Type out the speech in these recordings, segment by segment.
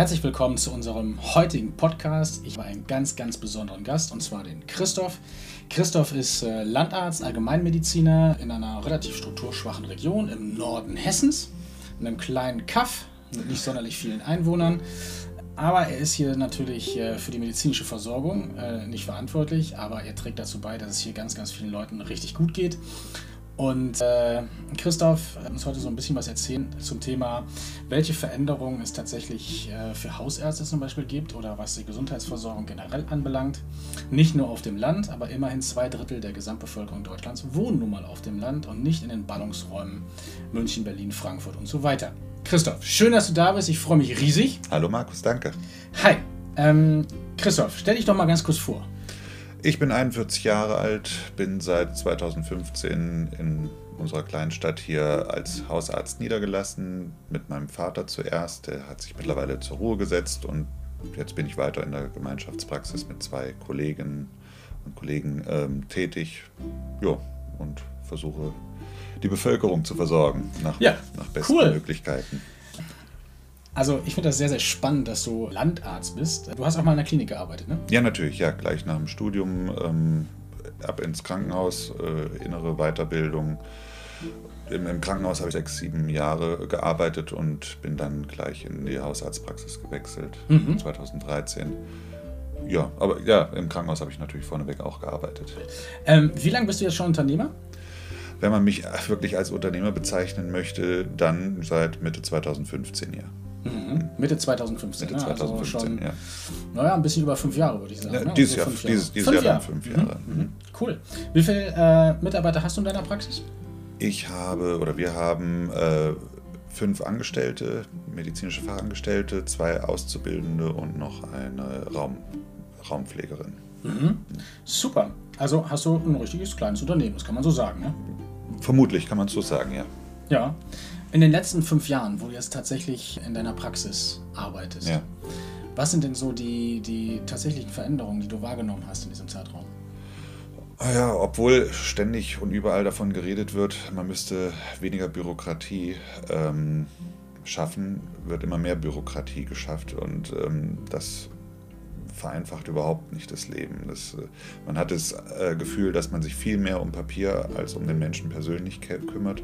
Herzlich willkommen zu unserem heutigen Podcast. Ich habe einen ganz, ganz besonderen Gast und zwar den Christoph. Christoph ist äh, Landarzt, Allgemeinmediziner in einer relativ strukturschwachen Region im Norden Hessens, in einem kleinen Kaff mit nicht sonderlich vielen Einwohnern. Aber er ist hier natürlich äh, für die medizinische Versorgung äh, nicht verantwortlich, aber er trägt dazu bei, dass es hier ganz, ganz vielen Leuten richtig gut geht. Und äh, Christoph uns heute so ein bisschen was erzählen zum Thema, welche Veränderungen es tatsächlich äh, für Hausärzte zum Beispiel gibt oder was die Gesundheitsversorgung generell anbelangt. Nicht nur auf dem Land, aber immerhin zwei Drittel der Gesamtbevölkerung Deutschlands wohnen nun mal auf dem Land und nicht in den Ballungsräumen München, Berlin, Frankfurt und so weiter. Christoph, schön, dass du da bist. Ich freue mich riesig. Hallo Markus, danke. Hi. Ähm, Christoph, stell dich doch mal ganz kurz vor. Ich bin 41 Jahre alt, bin seit 2015 in unserer kleinen Stadt hier als Hausarzt niedergelassen, mit meinem Vater zuerst. Der hat sich mittlerweile zur Ruhe gesetzt und jetzt bin ich weiter in der Gemeinschaftspraxis mit zwei Kolleginnen und Kollegen ähm, tätig. Ja, und versuche die Bevölkerung zu versorgen nach, ja, nach besten cool. Möglichkeiten. Also ich finde das sehr, sehr spannend, dass du Landarzt bist. Du hast auch mal in der Klinik gearbeitet, ne? Ja, natürlich, ja. Gleich nach dem Studium ähm, ab ins Krankenhaus, äh, innere Weiterbildung. Im, Im, Krankenhaus habe ich sechs, sieben Jahre gearbeitet und bin dann gleich in die Hausarztpraxis gewechselt, mhm. 2013. Ja, aber ja, im Krankenhaus habe ich natürlich vorneweg auch gearbeitet. Ähm, wie lange bist du jetzt schon Unternehmer? Wenn man mich wirklich als Unternehmer bezeichnen möchte, dann seit Mitte 2015, ja. Mhm. Mitte 2015. Mitte 2015, ne? also schon, ja. Naja, ein bisschen über fünf Jahre, würde ich sagen. Ja, ne? dieses, also Jahr, dieses, dieses fünf Jahr, Jahre. fünf Jahre. Mhm. Mhm. Cool. Wie viele äh, Mitarbeiter hast du in deiner Praxis? Ich habe oder wir haben äh, fünf Angestellte, medizinische Fachangestellte, zwei Auszubildende und noch eine Raum, Raumpflegerin. Mhm. Super. Also hast du ein richtiges kleines Unternehmen, das kann man so sagen, ne? Vermutlich kann man es so sagen, ja. Ja. In den letzten fünf Jahren, wo du jetzt tatsächlich in deiner Praxis arbeitest, ja. was sind denn so die, die tatsächlichen Veränderungen, die du wahrgenommen hast in diesem Zeitraum? Ah ja, obwohl ständig und überall davon geredet wird, man müsste weniger Bürokratie ähm, schaffen, wird immer mehr Bürokratie geschafft und ähm, das vereinfacht überhaupt nicht das Leben. Das, äh, man hat das äh, Gefühl, dass man sich viel mehr um Papier als um den Menschen persönlich kümmert.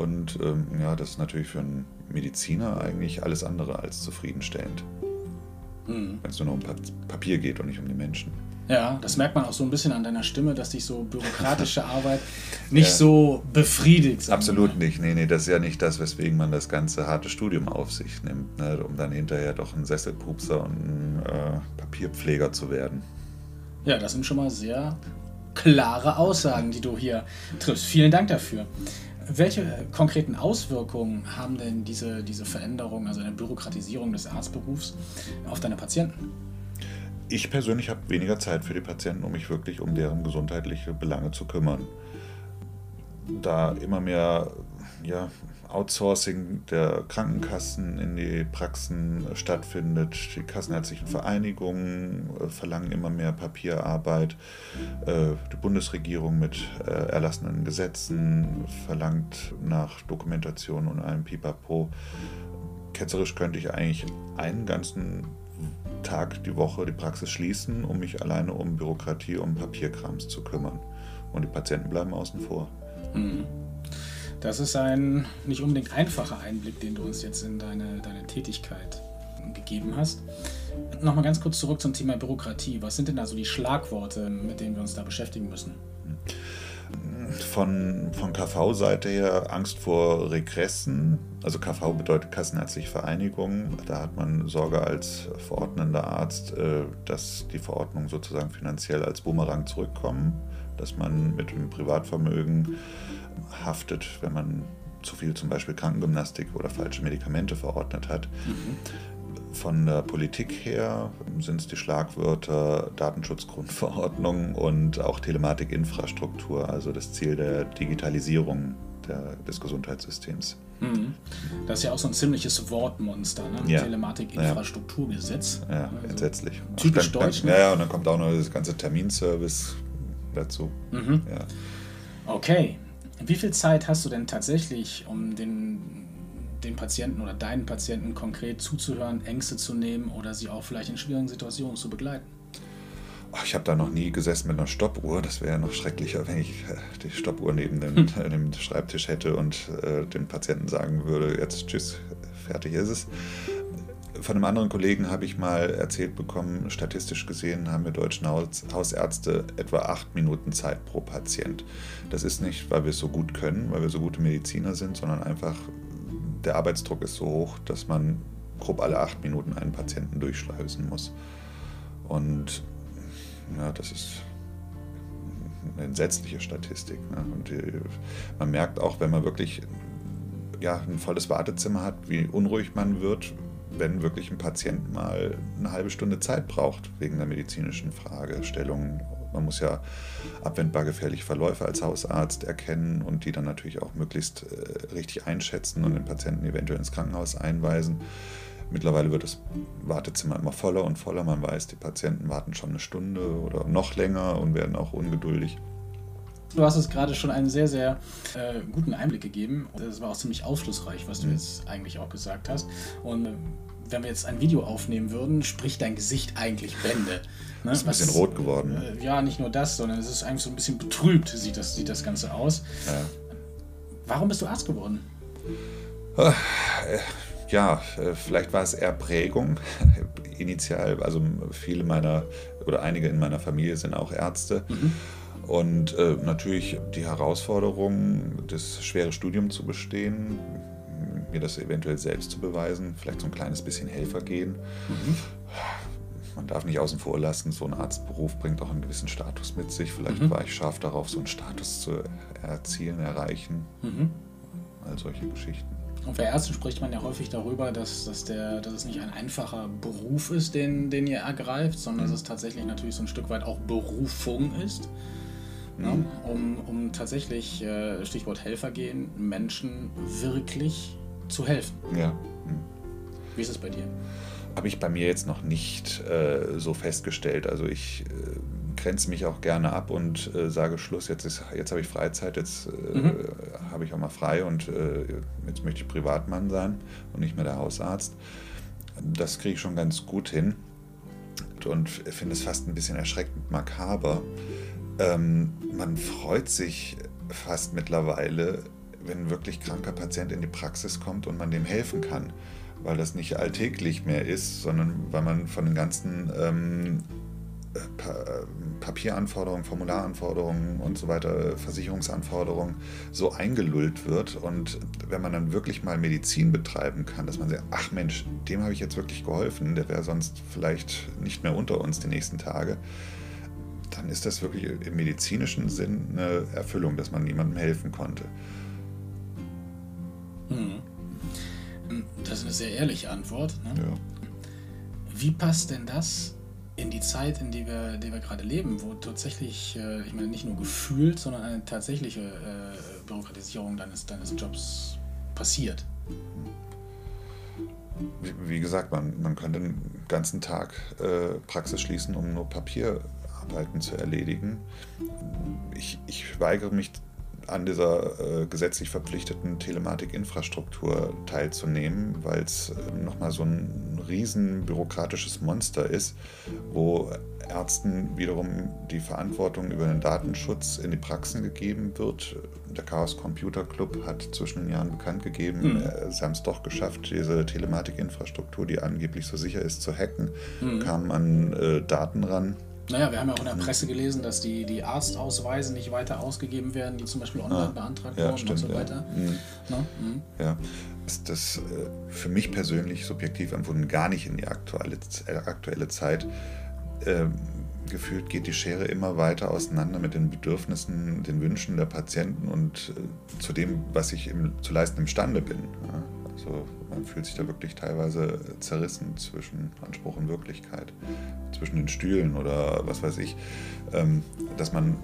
Und ähm, ja, das ist natürlich für einen Mediziner eigentlich alles andere als zufriedenstellend. Mhm. Wenn es nur noch um Papier geht und nicht um die Menschen. Ja, das merkt man auch so ein bisschen an deiner Stimme, dass dich so bürokratische Arbeit nicht ja. so befriedigt. Absolut nicht. Nee, nee, das ist ja nicht das, weswegen man das ganze harte Studium auf sich nimmt, ne, um dann hinterher doch ein Sesselpupser und ein äh, Papierpfleger zu werden. Ja, das sind schon mal sehr klare Aussagen, die du hier triffst. Vielen Dank dafür. Welche konkreten Auswirkungen haben denn diese, diese Veränderung, also eine Bürokratisierung des Arztberufs, auf deine Patienten? Ich persönlich habe weniger Zeit für die Patienten, um mich wirklich um deren gesundheitliche Belange zu kümmern. Da immer mehr ja, Outsourcing der Krankenkassen in die Praxen stattfindet. Die kassenärztlichen Vereinigungen äh, verlangen immer mehr Papierarbeit. Äh, die Bundesregierung mit äh, erlassenen Gesetzen verlangt nach Dokumentation und allem Pipapo. Ketzerisch könnte ich eigentlich einen ganzen Tag die Woche die Praxis schließen, um mich alleine um Bürokratie, um Papierkrams zu kümmern. Und die Patienten bleiben außen vor. Mhm. Das ist ein nicht unbedingt einfacher Einblick, den du uns jetzt in deine, deine Tätigkeit gegeben hast. Nochmal ganz kurz zurück zum Thema Bürokratie. Was sind denn da so die Schlagworte, mit denen wir uns da beschäftigen müssen? Von, von KV-Seite her Angst vor Regressen. Also KV bedeutet Kassenärztliche Vereinigung. Da hat man Sorge als verordnender Arzt, äh, dass die Verordnungen sozusagen finanziell als Bumerang zurückkommen, dass man mit dem Privatvermögen haftet, wenn man zu viel zum Beispiel Krankengymnastik oder falsche Medikamente verordnet hat. Mhm. Von der Politik her sind es die Schlagwörter Datenschutzgrundverordnung und auch Telematikinfrastruktur, also das Ziel der Digitalisierung der, des Gesundheitssystems. Mhm. Das ist ja auch so ein ziemliches Wortmonster, ne? Ja. Telematikinfrastrukturgesetz. Ja, also entsetzlich. Typisch dann, deutsch. Ne? Ja, ja, und dann kommt auch noch das ganze Terminservice dazu. Mhm. Ja. Okay. Wie viel Zeit hast du denn tatsächlich, um den den Patienten oder deinen Patienten konkret zuzuhören, Ängste zu nehmen oder sie auch vielleicht in schwierigen Situationen zu begleiten? Ich habe da noch nie gesessen mit einer Stoppuhr. Das wäre ja noch schrecklicher, wenn ich äh, die Stoppuhr neben dem, hm. dem Schreibtisch hätte und äh, dem Patienten sagen würde, jetzt tschüss, fertig ist es. Von einem anderen Kollegen habe ich mal erzählt bekommen, statistisch gesehen haben wir deutschen Haus Hausärzte etwa acht Minuten Zeit pro Patient. Das ist nicht, weil wir es so gut können, weil wir so gute Mediziner sind, sondern einfach der Arbeitsdruck ist so hoch, dass man grob alle acht Minuten einen Patienten durchschleusen muss. Und ja, das ist eine entsetzliche Statistik. Ne? Und die, man merkt auch, wenn man wirklich ja, ein volles Wartezimmer hat, wie unruhig man wird, wenn wirklich ein Patient mal eine halbe Stunde Zeit braucht wegen der medizinischen Fragestellung. Man muss ja abwendbar gefährliche Verläufe als Hausarzt erkennen und die dann natürlich auch möglichst äh, richtig einschätzen und den Patienten eventuell ins Krankenhaus einweisen. Mittlerweile wird das Wartezimmer immer voller und voller. Man weiß, die Patienten warten schon eine Stunde oder noch länger und werden auch ungeduldig. Du hast es gerade schon einen sehr, sehr äh, guten Einblick gegeben. Das war auch ziemlich aufschlussreich, was du mhm. jetzt eigentlich auch gesagt hast. Und äh, wenn wir jetzt ein Video aufnehmen würden, spricht dein Gesicht eigentlich Bände. Ne? Ist ein bisschen was, rot geworden. Äh, ja, nicht nur das, sondern es ist eigentlich so ein bisschen betrübt, sieht das, sieht das Ganze aus. Ja. Warum bist du Arzt geworden? Äh, ja, äh, vielleicht war es eher Prägung. Initial, also viele meiner oder einige in meiner Familie sind auch Ärzte. Mhm. Und äh, natürlich die Herausforderung, das schwere Studium zu bestehen, mir das eventuell selbst zu beweisen, vielleicht so ein kleines bisschen Helfer gehen. Mhm. Man darf nicht außen vor lassen, so ein Arztberuf bringt auch einen gewissen Status mit sich. Vielleicht mhm. war ich scharf darauf, so einen Status zu erzielen, erreichen. Mhm. All solche Geschichten. Und bei Ärzten spricht man ja häufig darüber, dass, dass, der, dass es nicht ein einfacher Beruf ist, den, den ihr ergreift, sondern mhm. dass es tatsächlich natürlich so ein Stück weit auch Berufung ist. Ne? Mhm. Um, um tatsächlich, äh, Stichwort Helfer gehen, Menschen wirklich zu helfen. Ja. Mhm. Wie ist es bei dir? Habe ich bei mir jetzt noch nicht äh, so festgestellt. Also ich äh, grenze mich auch gerne ab und äh, sage Schluss, jetzt, jetzt habe ich Freizeit, jetzt äh, mhm. habe ich auch mal frei und jetzt möchte ich Privatmann sein und nicht mehr der Hausarzt. Das kriege ich schon ganz gut hin und finde es fast ein bisschen erschreckend makaber. Ähm, man freut sich fast mittlerweile, wenn ein wirklich kranker Patient in die Praxis kommt und man dem helfen kann, weil das nicht alltäglich mehr ist, sondern weil man von den ganzen ähm, pa Papieranforderungen, Formularanforderungen und so weiter, Versicherungsanforderungen so eingelullt wird. Und wenn man dann wirklich mal Medizin betreiben kann, dass man sagt, ach Mensch, dem habe ich jetzt wirklich geholfen, der wäre sonst vielleicht nicht mehr unter uns die nächsten Tage, dann ist das wirklich im medizinischen Sinn eine Erfüllung, dass man jemandem helfen konnte. Hm. Das ist eine sehr ehrliche Antwort. Ne? Ja. Wie passt denn das in die Zeit, in der wir, die wir gerade leben, wo tatsächlich, äh, ich meine, nicht nur gefühlt, sondern eine tatsächliche äh, Bürokratisierung deines, deines Jobs passiert? Wie, wie gesagt, man, man könnte den ganzen Tag äh, Praxis schließen, um nur Papierarbeiten zu erledigen. Ich, ich weigere mich an dieser äh, gesetzlich verpflichteten Telematikinfrastruktur teilzunehmen, weil es äh, nochmal so ein riesen bürokratisches Monster ist, wo Ärzten wiederum die Verantwortung über den Datenschutz in die Praxen gegeben wird. Der Chaos Computer Club hat zwischen den Jahren bekannt gegeben, mhm. äh, sie haben es doch geschafft, diese Telematikinfrastruktur, die angeblich so sicher ist, zu hacken, mhm. kamen an äh, Daten ran naja, wir haben ja auch in der Presse gelesen, dass die, die Arztausweise nicht weiter ausgegeben werden, die zum Beispiel online ah, beantragt ja, wurden stimmt, und so weiter. Ja, mhm. mhm. ja. ist das äh, für mich persönlich subjektiv empfunden gar nicht in die aktuelle, äh, aktuelle Zeit. Ähm, gefühlt geht die Schere immer weiter auseinander mit den Bedürfnissen, den Wünschen der Patienten und äh, zu dem, was ich im, zu leisten imstande bin. Ja? Also man fühlt sich da wirklich teilweise zerrissen zwischen Anspruch und Wirklichkeit, zwischen den Stühlen oder was weiß ich, ähm, dass man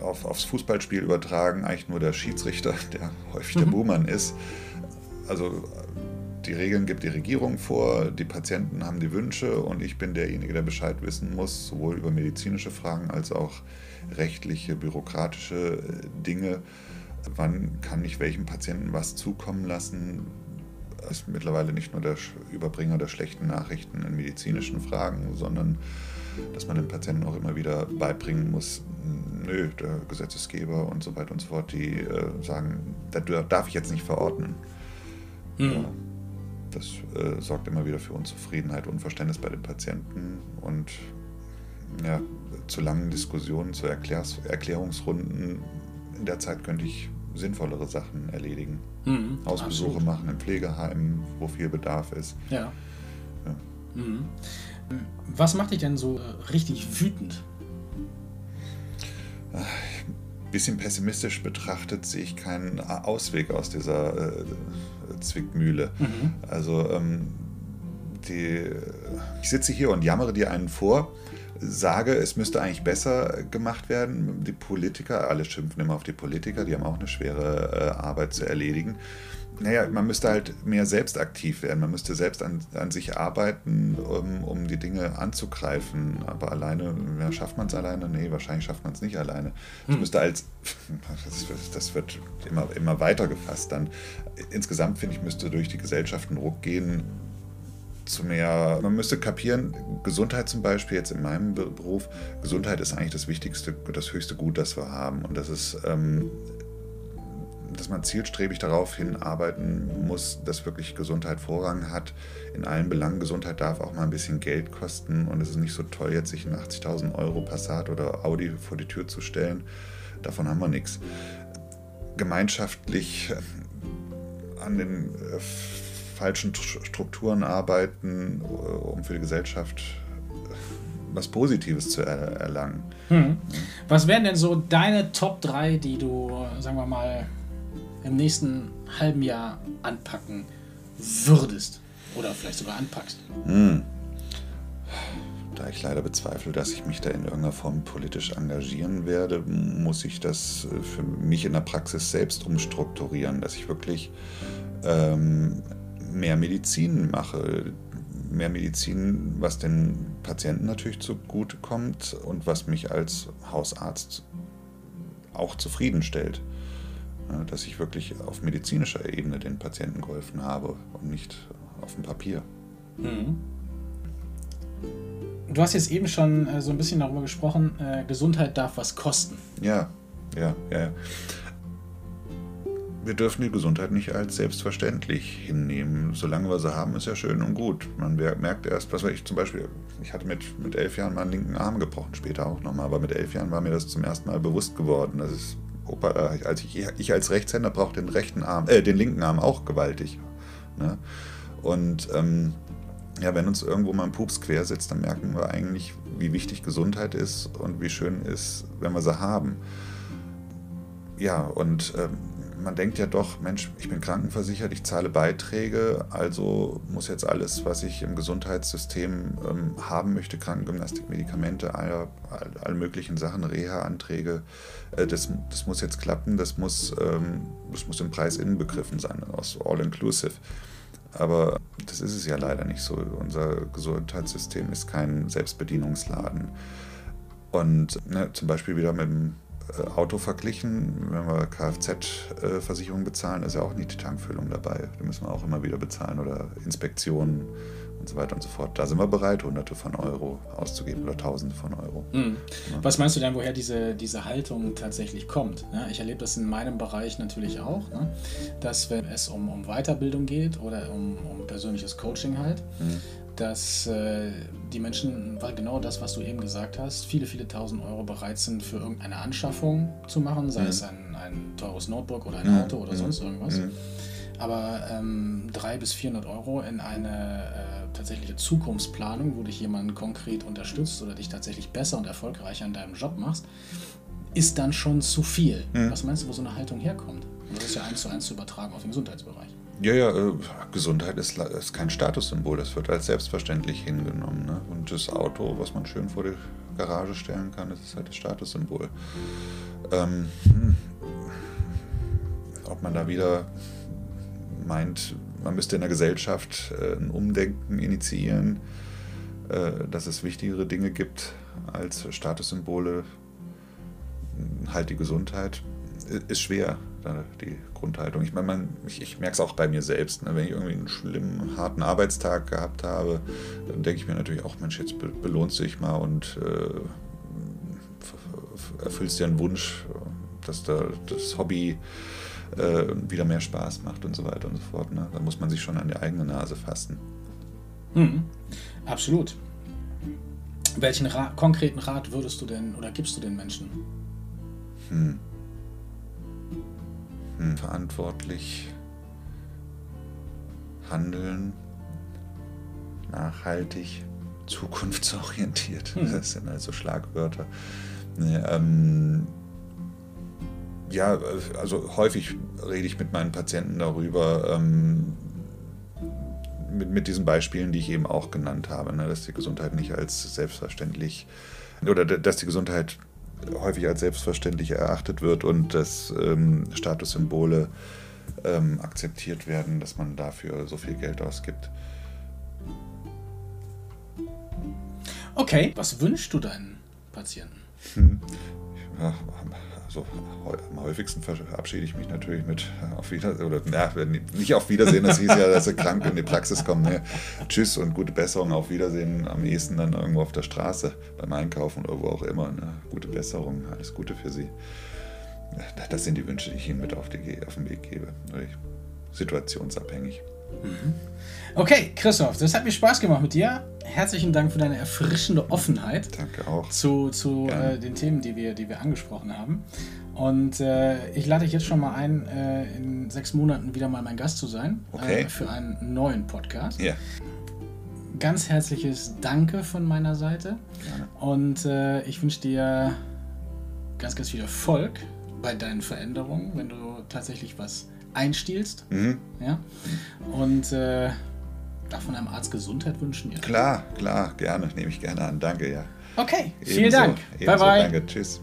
auf, aufs Fußballspiel übertragen eigentlich nur der Schiedsrichter, der häufig der mhm. Buhmann ist. Also die Regeln gibt die Regierung vor, die Patienten haben die Wünsche und ich bin derjenige, der Bescheid wissen muss, sowohl über medizinische Fragen als auch rechtliche, bürokratische Dinge wann kann ich welchem Patienten was zukommen lassen, ist mittlerweile nicht nur der Überbringer der schlechten Nachrichten in medizinischen Fragen, sondern dass man den Patienten auch immer wieder beibringen muss, nö, der Gesetzesgeber und so weiter und so fort, die äh, sagen, das darf ich jetzt nicht verordnen. Mhm. Ja, das äh, sorgt immer wieder für Unzufriedenheit, Unverständnis bei den Patienten und ja, zu langen Diskussionen, zu Erklärs Erklärungsrunden. In der Zeit könnte ich sinnvollere Sachen erledigen. Mhm, Hausbesuche absolut. machen in Pflegeheimen, wo viel Bedarf ist. Ja. ja. Mhm. Was macht dich denn so äh, richtig wütend? Ein bisschen pessimistisch betrachtet sehe ich keinen Ausweg aus dieser äh, Zwickmühle. Mhm. Also ähm, die, ich sitze hier und jammere dir einen vor, sage, es müsste eigentlich besser gemacht werden. Die Politiker, alle schimpfen immer auf die Politiker, die haben auch eine schwere äh, Arbeit zu erledigen. Naja, man müsste halt mehr selbst aktiv werden. Man müsste selbst an, an sich arbeiten, um, um die Dinge anzugreifen. Aber alleine, ja, schafft man es alleine? Nee, wahrscheinlich schafft man es nicht alleine. Das hm. müsste als, das, das, wird immer, immer weiter gefasst dann. Insgesamt, finde ich, müsste durch die Gesellschaft ein Ruck gehen, zu mehr, man müsste kapieren, Gesundheit zum Beispiel jetzt in meinem Beruf, Gesundheit ist eigentlich das wichtigste, das höchste Gut, das wir haben. Und das ist, ähm, dass man zielstrebig darauf hinarbeiten muss, dass wirklich Gesundheit Vorrang hat. In allen Belangen, Gesundheit darf auch mal ein bisschen Geld kosten und es ist nicht so toll, jetzt sich einen 80.000 Euro Passat oder Audi vor die Tür zu stellen. Davon haben wir nichts. Gemeinschaftlich an den äh, falschen Strukturen arbeiten, äh, um für die Gesellschaft äh, was Positives zu erlangen. Hm. Was wären denn so deine Top 3, die du, sagen wir mal, im nächsten halben Jahr anpacken würdest? Oder vielleicht sogar anpackst? Hm. Da ich leider bezweifle, dass ich mich da in irgendeiner Form politisch engagieren werde, muss ich das äh, für mich in der Praxis selbst umstrukturieren, dass ich wirklich ähm, mehr Medizin mache. Mehr Medizin, was den Patienten natürlich zugutekommt und was mich als Hausarzt auch zufriedenstellt. Dass ich wirklich auf medizinischer Ebene den Patienten geholfen habe und nicht auf dem Papier. Mhm. Du hast jetzt eben schon äh, so ein bisschen darüber gesprochen, äh, Gesundheit darf was kosten. Ja, ja, ja wir dürfen die Gesundheit nicht als selbstverständlich hinnehmen. Solange wir sie haben, ist ja schön und gut. Man merkt erst, was weiß ich zum Beispiel, ich hatte mit, mit elf Jahren meinen linken Arm gebrochen, später auch nochmal, aber mit elf Jahren war mir das zum ersten Mal bewusst geworden. Das ist, Opa, als ich, ich als Rechtshänder brauche den rechten Arm, äh, den linken Arm auch gewaltig. Ne? Und ähm, ja, wenn uns irgendwo mal ein Pups quer sitzt, dann merken wir eigentlich, wie wichtig Gesundheit ist und wie schön ist, wenn wir sie haben. Ja, und ähm, man denkt ja doch, Mensch, ich bin krankenversichert, ich zahle Beiträge, also muss jetzt alles, was ich im Gesundheitssystem ähm, haben möchte, Krankengymnastik, Medikamente, alle, alle möglichen Sachen, Reha-Anträge, äh, das, das muss jetzt klappen, das muss, ähm, das muss im Preis inbegriffen sein, aus All-Inclusive. Aber das ist es ja leider nicht so. Unser Gesundheitssystem ist kein Selbstbedienungsladen. Und ne, zum Beispiel wieder mit dem Auto verglichen. Wenn wir Kfz-Versicherung bezahlen, ist ja auch nicht die Tankfüllung dabei. Die müssen wir auch immer wieder bezahlen oder Inspektionen und so weiter und so fort. Da sind wir bereit, Hunderte von Euro auszugeben oder Tausende von Euro. Mhm. Ja. Was meinst du denn, woher diese, diese Haltung tatsächlich kommt? Ja, ich erlebe das in meinem Bereich natürlich auch, ne? dass wenn es um, um Weiterbildung geht oder um, um persönliches Coaching halt, mhm dass äh, die Menschen, weil genau das, was du eben gesagt hast, viele, viele tausend Euro bereit sind für irgendeine Anschaffung zu machen, sei mhm. es ein, ein teures Notebook oder ein mhm. Auto oder mhm. sonst irgendwas. Aber ähm, 300 bis 400 Euro in eine äh, tatsächliche Zukunftsplanung, wo dich jemand konkret unterstützt oder dich tatsächlich besser und erfolgreicher in deinem Job machst, ist dann schon zu viel. Was meinst du, wo so eine Haltung herkommt? Und das ist ja eins zu eins zu übertragen auf den Gesundheitsbereich. Ja, ja, äh, Gesundheit ist, ist, kein Statussymbol, das wird als selbstverständlich hingenommen. Ne? Und das Auto, was man schön vor die Garage stellen kann, das ist halt das Statussymbol. Ähm, hm, ob man da wieder meint, man müsste in der Gesellschaft äh, ein Umdenken initiieren, äh, dass es wichtigere Dinge gibt als Statussymbole, halt die Gesundheit, ist schwer, die Grundhaltung. Ich meine, man, ich, ich merke es auch bei mir selbst. Ne? Wenn ich irgendwie einen schlimmen, harten Arbeitstag gehabt habe, dann denke ich mir natürlich auch, Mensch, jetzt belohnst du dich mal und äh, erfüllst dir einen Wunsch, dass da das Hobby äh, wieder mehr Spaß macht und so weiter und so fort. Ne? Da muss man sich schon an die eigene Nase fassen. Mhm. Absolut. Welchen Ra konkreten Rat würdest du denn oder gibst du den Menschen? Hm. Hm, verantwortlich handeln, nachhaltig, zukunftsorientiert. Hm. Das sind also Schlagwörter. Ne, ähm, ja, also häufig rede ich mit meinen Patienten darüber, ähm, mit, mit diesen Beispielen, die ich eben auch genannt habe, ne, dass die Gesundheit nicht als selbstverständlich oder dass die Gesundheit häufig als selbstverständlich erachtet wird und dass ähm, Statussymbole ähm, akzeptiert werden, dass man dafür so viel Geld ausgibt. Okay, was wünschst du deinen Patienten? Hm. Ja, also am häufigsten verabschiede ich mich natürlich mit äh, auf Wiedersehen, oder na, nicht auf Wiedersehen, das hieß ja, dass sie krank in die Praxis kommen. Ne? Tschüss und gute Besserung, auf Wiedersehen, am ehesten dann irgendwo auf der Straße, beim Einkaufen oder wo auch immer. Ne? Gute Besserung, alles Gute für sie. Das sind die Wünsche, die ich Ihnen mit auf, die, auf den Weg gebe. Situationsabhängig. Mhm. Okay, Christoph, das hat mir Spaß gemacht mit dir. Herzlichen Dank für deine erfrischende Offenheit. Danke auch. Zu, zu äh, den Themen, die wir, die wir angesprochen haben. Und äh, ich lade dich jetzt schon mal ein, äh, in sechs Monaten wieder mal mein Gast zu sein. Okay. Äh, für einen neuen Podcast. Ja. Ganz herzliches Danke von meiner Seite. Gerne. Und äh, ich wünsche dir ganz, ganz viel Erfolg bei deinen Veränderungen, wenn du tatsächlich was einstiehlst. Mhm. Ja? Und äh, darf man einem Arzt Gesundheit wünschen? Ja. Klar, klar, gerne, nehme ich gerne an. Danke, ja. Okay, Ebenso, vielen Dank. Ebenso, bye, bye. Danke, tschüss.